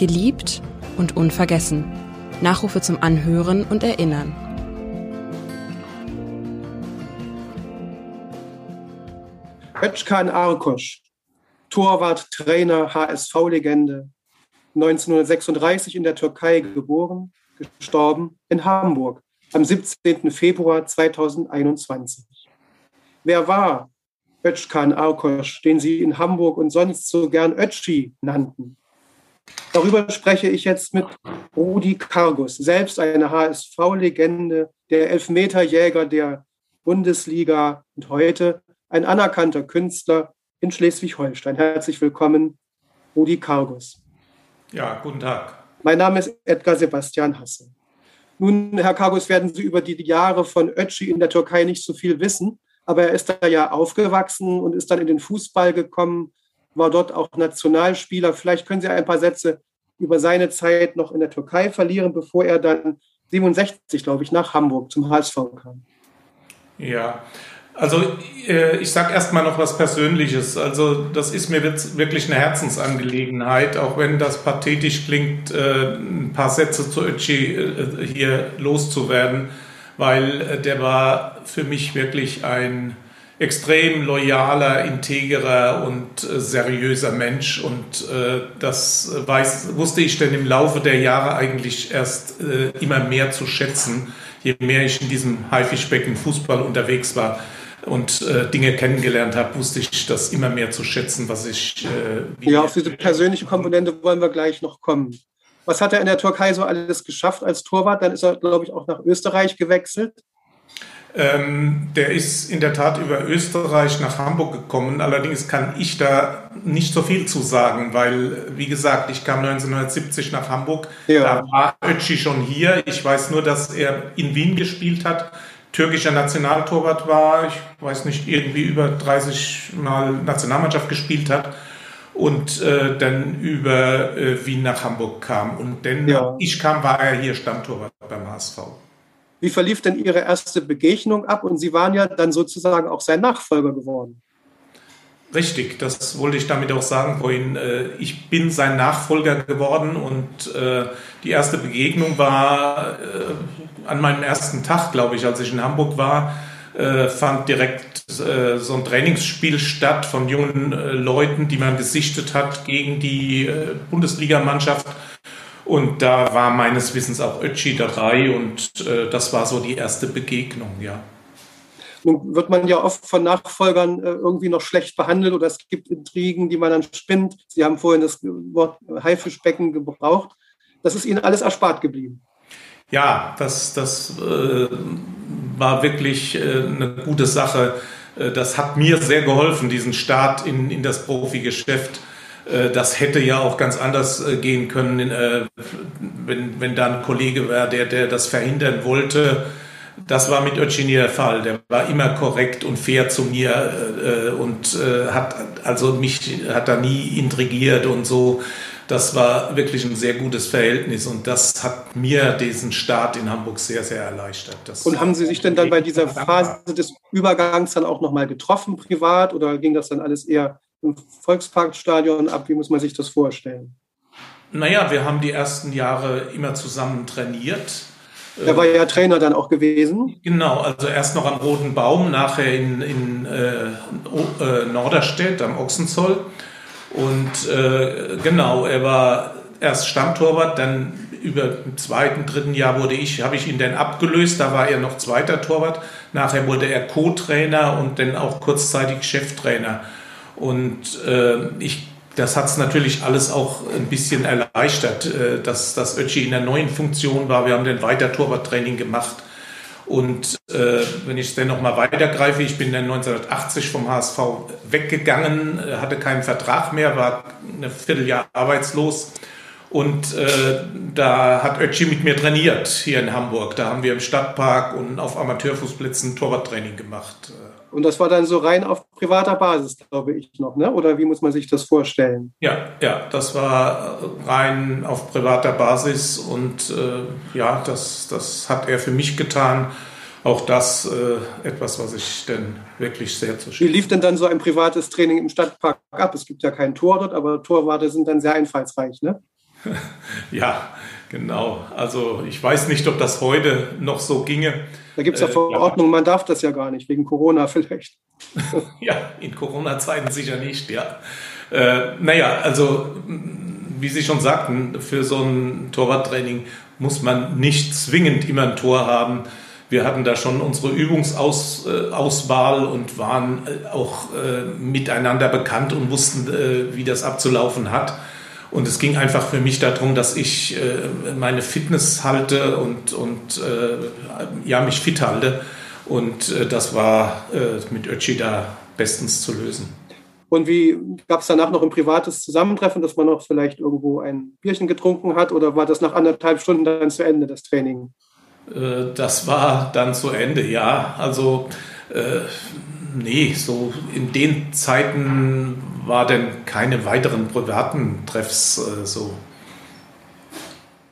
Geliebt und unvergessen. Nachrufe zum Anhören und Erinnern. Özcan Arkosch, Torwart, Trainer, HSV-Legende, 1936 in der Türkei geboren, gestorben in Hamburg am 17. Februar 2021. Wer war Özcan Arkosch, den sie in Hamburg und sonst so gern Ötschi nannten? Darüber spreche ich jetzt mit Rudi Kargus, selbst eine HSV-Legende, der Elfmeterjäger der Bundesliga und heute ein anerkannter Künstler in Schleswig-Holstein. Herzlich willkommen, Rudi Kargus. Ja, guten Tag. Mein Name ist Edgar Sebastian Hasse. Nun, Herr Kargus, werden Sie über die Jahre von Ötzi in der Türkei nicht so viel wissen, aber er ist da ja aufgewachsen und ist dann in den Fußball gekommen, war dort auch Nationalspieler. Vielleicht können Sie ein paar Sätze über seine Zeit noch in der Türkei verlieren, bevor er dann 67, glaube ich, nach Hamburg zum HSV kam. Ja, also äh, ich sage erstmal noch was Persönliches. Also das ist mir wirklich eine Herzensangelegenheit, auch wenn das pathetisch klingt, äh, ein paar Sätze zu Ötchi äh, hier loszuwerden, weil der war für mich wirklich ein extrem loyaler, integrer und seriöser Mensch. Und das weiß, wusste ich denn im Laufe der Jahre eigentlich erst immer mehr zu schätzen, je mehr ich in diesem Haifischbecken Fußball unterwegs war und äh, Dinge kennengelernt habe, wusste ich das immer mehr zu schätzen, was ich. Äh, ja, auf diese persönliche Komponente wollen wir gleich noch kommen. Was hat er in der Türkei so alles geschafft als Torwart? Dann ist er, glaube ich, auch nach Österreich gewechselt. Ähm, der ist in der Tat über Österreich nach Hamburg gekommen. Allerdings kann ich da nicht so viel zu sagen, weil, wie gesagt, ich kam 1970 nach Hamburg. Ja. Da war Ötzi schon hier. Ich weiß nur, dass er in Wien gespielt hat türkischer Nationaltorwart war, ich weiß nicht, irgendwie über 30 Mal Nationalmannschaft gespielt hat und äh, dann über äh, Wien nach Hamburg kam. Und dann ja. ich kam, war er hier Stammtorwart beim HSV. Wie verlief denn Ihre erste Begegnung ab? Und Sie waren ja dann sozusagen auch sein Nachfolger geworden. Richtig, das wollte ich damit auch sagen vorhin. Äh, ich bin sein Nachfolger geworden und äh, die erste Begegnung war äh, an meinem ersten Tag, glaube ich, als ich in Hamburg war, fand direkt so ein Trainingsspiel statt von jungen Leuten, die man gesichtet hat gegen die Bundesligamannschaft. Und da war meines Wissens auch Ötchi dabei und das war so die erste Begegnung, ja. Nun wird man ja oft von Nachfolgern äh, irgendwie noch schlecht behandelt oder es gibt Intrigen, die man dann spinnt. Sie haben vorhin das Wort Haifischbecken gebraucht. Das ist Ihnen alles erspart geblieben. Ja, das, das äh, war wirklich äh, eine gute Sache. Äh, das hat mir sehr geholfen, diesen Start in, in das Profigeschäft. Äh, das hätte ja auch ganz anders äh, gehen können, wenn, wenn da ein Kollege wäre, der, der das verhindern wollte das war mit Ötchini der Fall. Der war immer korrekt und fair zu mir äh, und äh, hat also mich hat da nie intrigiert und so. Das war wirklich ein sehr gutes Verhältnis und das hat mir diesen Start in Hamburg sehr, sehr erleichtert. Das und haben Sie sich denn dann bei dieser Phase des Übergangs dann auch nochmal getroffen privat oder ging das dann alles eher im Volksparkstadion ab? Wie muss man sich das vorstellen? Naja, wir haben die ersten Jahre immer zusammen trainiert er war ja Trainer dann auch gewesen. Genau, also erst noch am Roten Baum, nachher in, in äh, äh, Norderstedt am Ochsenzoll. Und äh, genau, er war erst Stammtorwart, dann über im zweiten, dritten Jahr wurde ich, habe ich ihn dann abgelöst, da war er noch zweiter Torwart. Nachher wurde er Co-Trainer und dann auch kurzzeitig Cheftrainer. Und äh, ich das hat es natürlich alles auch ein bisschen erleichtert, äh, dass, dass Ötchi in der neuen Funktion war. Wir haben dann weiter Torwarttraining gemacht. Und äh, wenn ich dann nochmal weitergreife, ich bin dann 1980 vom HSV weggegangen, äh, hatte keinen Vertrag mehr, war ein Vierteljahr arbeitslos. Und äh, da hat Ötchi mit mir trainiert hier in Hamburg. Da haben wir im Stadtpark und auf Amateurfußplätzen Torwarttraining gemacht. Und das war dann so rein auf privater Basis, glaube ich noch, ne? Oder wie muss man sich das vorstellen? Ja, ja, das war rein auf privater Basis und äh, ja, das, das hat er für mich getan. Auch das äh, etwas, was ich denn wirklich sehr zu schätzen. Wie lief denn dann so ein privates Training im Stadtpark ab? Es gibt ja kein Tor dort, aber Torwarte sind dann sehr einfallsreich, ne? ja, genau. Also ich weiß nicht, ob das heute noch so ginge. Da gibt es ja äh, Verordnungen, man darf das ja gar nicht, wegen Corona vielleicht. ja, in Corona-Zeiten sicher nicht, ja. Äh, naja, also wie Sie schon sagten, für so ein Torwarttraining muss man nicht zwingend immer ein Tor haben. Wir hatten da schon unsere Übungsauswahl und waren äh, auch äh, miteinander bekannt und wussten, äh, wie das abzulaufen hat. Und es ging einfach für mich darum, dass ich äh, meine Fitness halte und, und äh, ja, mich fit halte. Und äh, das war mit Ötchi da bestens zu lösen. Und wie gab es danach noch ein privates Zusammentreffen, dass man noch vielleicht irgendwo ein Bierchen getrunken hat oder war das nach anderthalb Stunden dann zu Ende, das Training? Äh, das war dann zu Ende, ja. Also äh, nee, so in den Zeiten war denn keine weiteren privaten Treffs äh, so.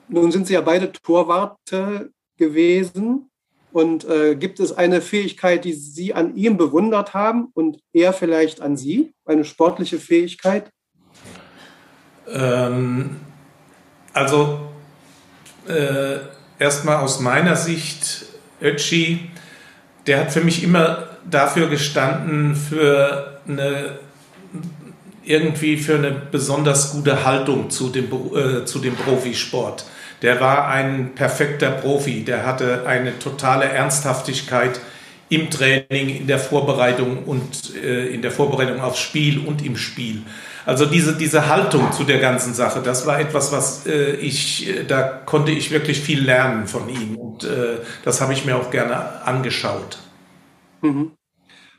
Nun sind Sie ja beide Torwarte gewesen. Und äh, gibt es eine Fähigkeit, die Sie an ihm bewundert haben und er vielleicht an Sie? Eine sportliche Fähigkeit? Ähm, also äh, erstmal aus meiner Sicht, Ötchi, der hat für mich immer dafür gestanden, für eine irgendwie für eine besonders gute Haltung zu dem, äh, zu dem Profisport. Der war ein perfekter Profi, der hatte eine totale Ernsthaftigkeit im Training, in der Vorbereitung und äh, in der Vorbereitung aufs Spiel und im Spiel. Also diese, diese Haltung zu der ganzen Sache, das war etwas, was äh, ich, äh, da konnte ich wirklich viel lernen von ihm und äh, das habe ich mir auch gerne angeschaut. Mhm.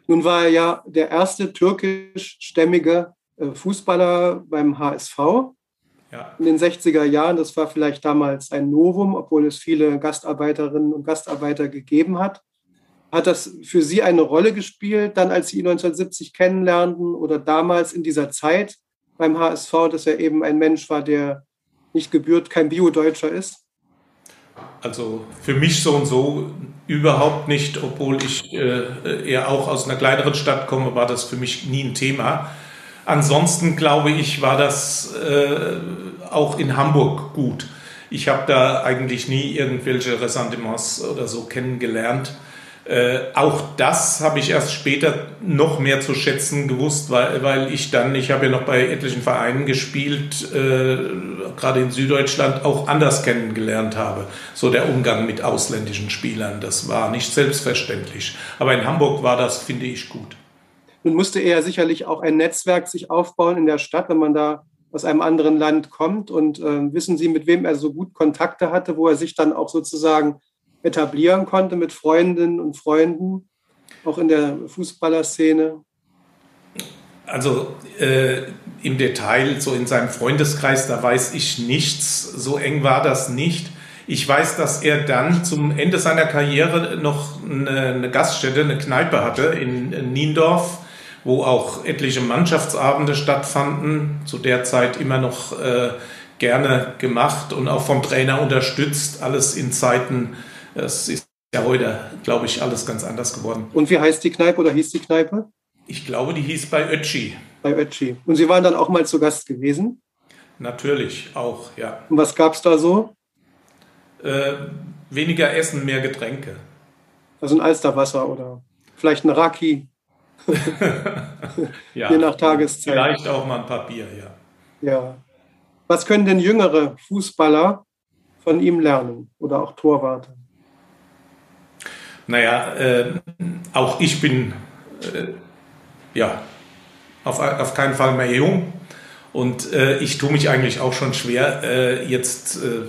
Nun war er ja der erste türkischstämmige äh, Fußballer beim HSV ja. in den 60er Jahren. Das war vielleicht damals ein Novum, obwohl es viele Gastarbeiterinnen und Gastarbeiter gegeben hat. Hat das für Sie eine Rolle gespielt, dann als Sie ihn 1970 kennenlernten oder damals in dieser Zeit beim HSV, dass er eben ein Mensch war, der nicht gebührt, kein Bio-Deutscher ist? Also für mich so und so überhaupt nicht, obwohl ich äh, eher auch aus einer kleineren Stadt komme, war das für mich nie ein Thema. Ansonsten glaube ich, war das äh, auch in Hamburg gut. Ich habe da eigentlich nie irgendwelche Ressentiments oder so kennengelernt. Äh, auch das habe ich erst später noch mehr zu schätzen gewusst, weil, weil ich dann, ich habe ja noch bei etlichen Vereinen gespielt, äh, gerade in Süddeutschland, auch anders kennengelernt habe. So der Umgang mit ausländischen Spielern, das war nicht selbstverständlich. Aber in Hamburg war das, finde ich, gut. Nun musste er sicherlich auch ein Netzwerk sich aufbauen in der Stadt, wenn man da aus einem anderen Land kommt. Und äh, wissen Sie, mit wem er so gut Kontakte hatte, wo er sich dann auch sozusagen etablieren konnte mit Freundinnen und Freunden, auch in der Fußballerszene? Also äh, im Detail, so in seinem Freundeskreis, da weiß ich nichts. So eng war das nicht. Ich weiß, dass er dann zum Ende seiner Karriere noch eine, eine Gaststätte, eine Kneipe hatte in, in Niendorf wo auch etliche Mannschaftsabende stattfanden, zu der Zeit immer noch äh, gerne gemacht und auch vom Trainer unterstützt, alles in Zeiten, es ist ja heute, glaube ich, alles ganz anders geworden. Und wie heißt die Kneipe oder hieß die Kneipe? Ich glaube, die hieß bei Ötschi. Bei Ötschi. Und Sie waren dann auch mal zu Gast gewesen? Natürlich, auch, ja. Und was gab es da so? Äh, weniger Essen, mehr Getränke. Also ein Alsterwasser oder vielleicht ein Raki? ja, Je nach Tageszeit. Vielleicht auch mal ein Papier, ja. Ja. Was können denn jüngere Fußballer von ihm lernen oder auch Torwarte? Naja, äh, auch ich bin äh, ja auf, auf keinen Fall mehr jung und äh, ich tue mich eigentlich auch schon schwer, äh, jetzt äh,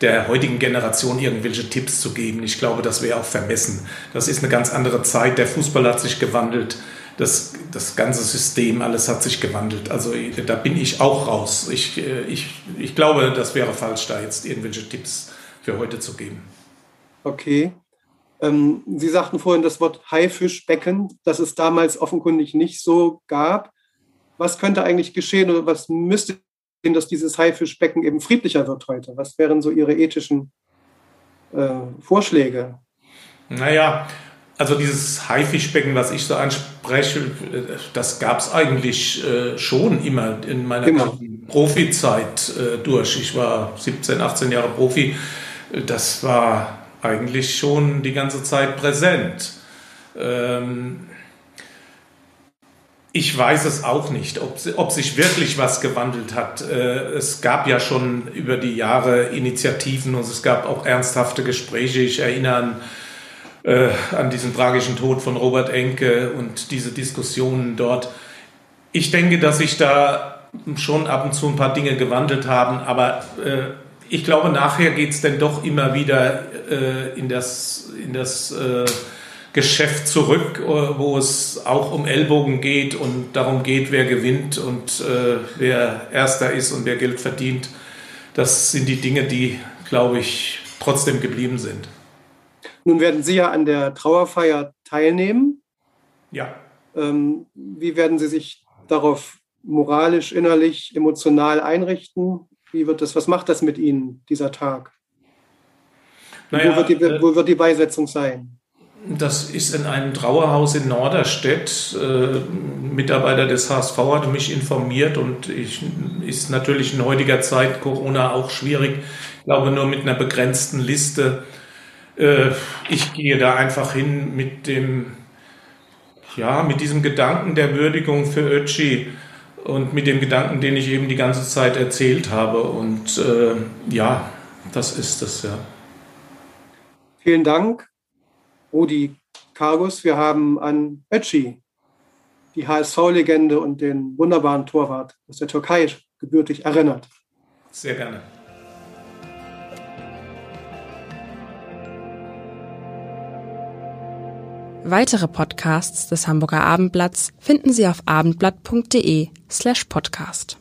der heutigen Generation irgendwelche Tipps zu geben. Ich glaube, das wäre auch vermessen. Das ist eine ganz andere Zeit. Der Fußball hat sich gewandelt. Das, das ganze System, alles hat sich gewandelt. Also da bin ich auch raus. Ich, äh, ich, ich glaube, das wäre falsch, da jetzt irgendwelche Tipps für heute zu geben. Okay. Ähm, Sie sagten vorhin das Wort Haifischbecken, das es damals offenkundig nicht so gab. Was könnte eigentlich geschehen oder was müsste dass dieses Haifischbecken eben friedlicher wird heute? Was wären so Ihre ethischen äh, Vorschläge? Naja, also dieses Haifischbecken, was ich so anspreche, das gab es eigentlich äh, schon immer in meiner immer. Profizeit äh, durch. Ich war 17, 18 Jahre Profi. Das war eigentlich schon die ganze Zeit präsent. Ähm, ich weiß es auch nicht, ob, ob, sich wirklich was gewandelt hat. Äh, es gab ja schon über die Jahre Initiativen und es gab auch ernsthafte Gespräche. Ich erinnere an äh, an diesen tragischen Tod von Robert Enke und diese Diskussionen dort. Ich denke, dass sich da schon ab und zu ein paar Dinge gewandelt haben, aber äh, ich glaube, nachher geht es dann doch immer wieder äh, in das, in das äh, Geschäft zurück, äh, wo es auch um Ellbogen geht und darum geht, wer gewinnt und äh, wer Erster ist und wer Geld verdient. Das sind die Dinge, die, glaube ich, trotzdem geblieben sind. Nun werden Sie ja an der Trauerfeier teilnehmen. Ja. Ähm, wie werden Sie sich darauf moralisch, innerlich, emotional einrichten? Wie wird das, was macht das mit Ihnen, dieser Tag? Naja, wo, wird die, äh, wo wird die Beisetzung sein? Das ist in einem Trauerhaus in Norderstedt. Äh, Mitarbeiter des HSV hat mich informiert und ich, ist natürlich in heutiger Zeit Corona auch schwierig. Ich glaube, nur mit einer begrenzten Liste äh, ich gehe da einfach hin mit dem, ja, mit diesem Gedanken der Würdigung für Ötchi und mit dem Gedanken, den ich eben die ganze Zeit erzählt habe. Und äh, ja, das ist es, ja. Vielen Dank, Rudi Kargus. Wir haben an Ötchi, die HSV-Legende und den wunderbaren Torwart aus der Türkei gebürtig erinnert. Sehr gerne. Weitere Podcasts des Hamburger Abendblatts finden Sie auf abendblatt.de slash podcast.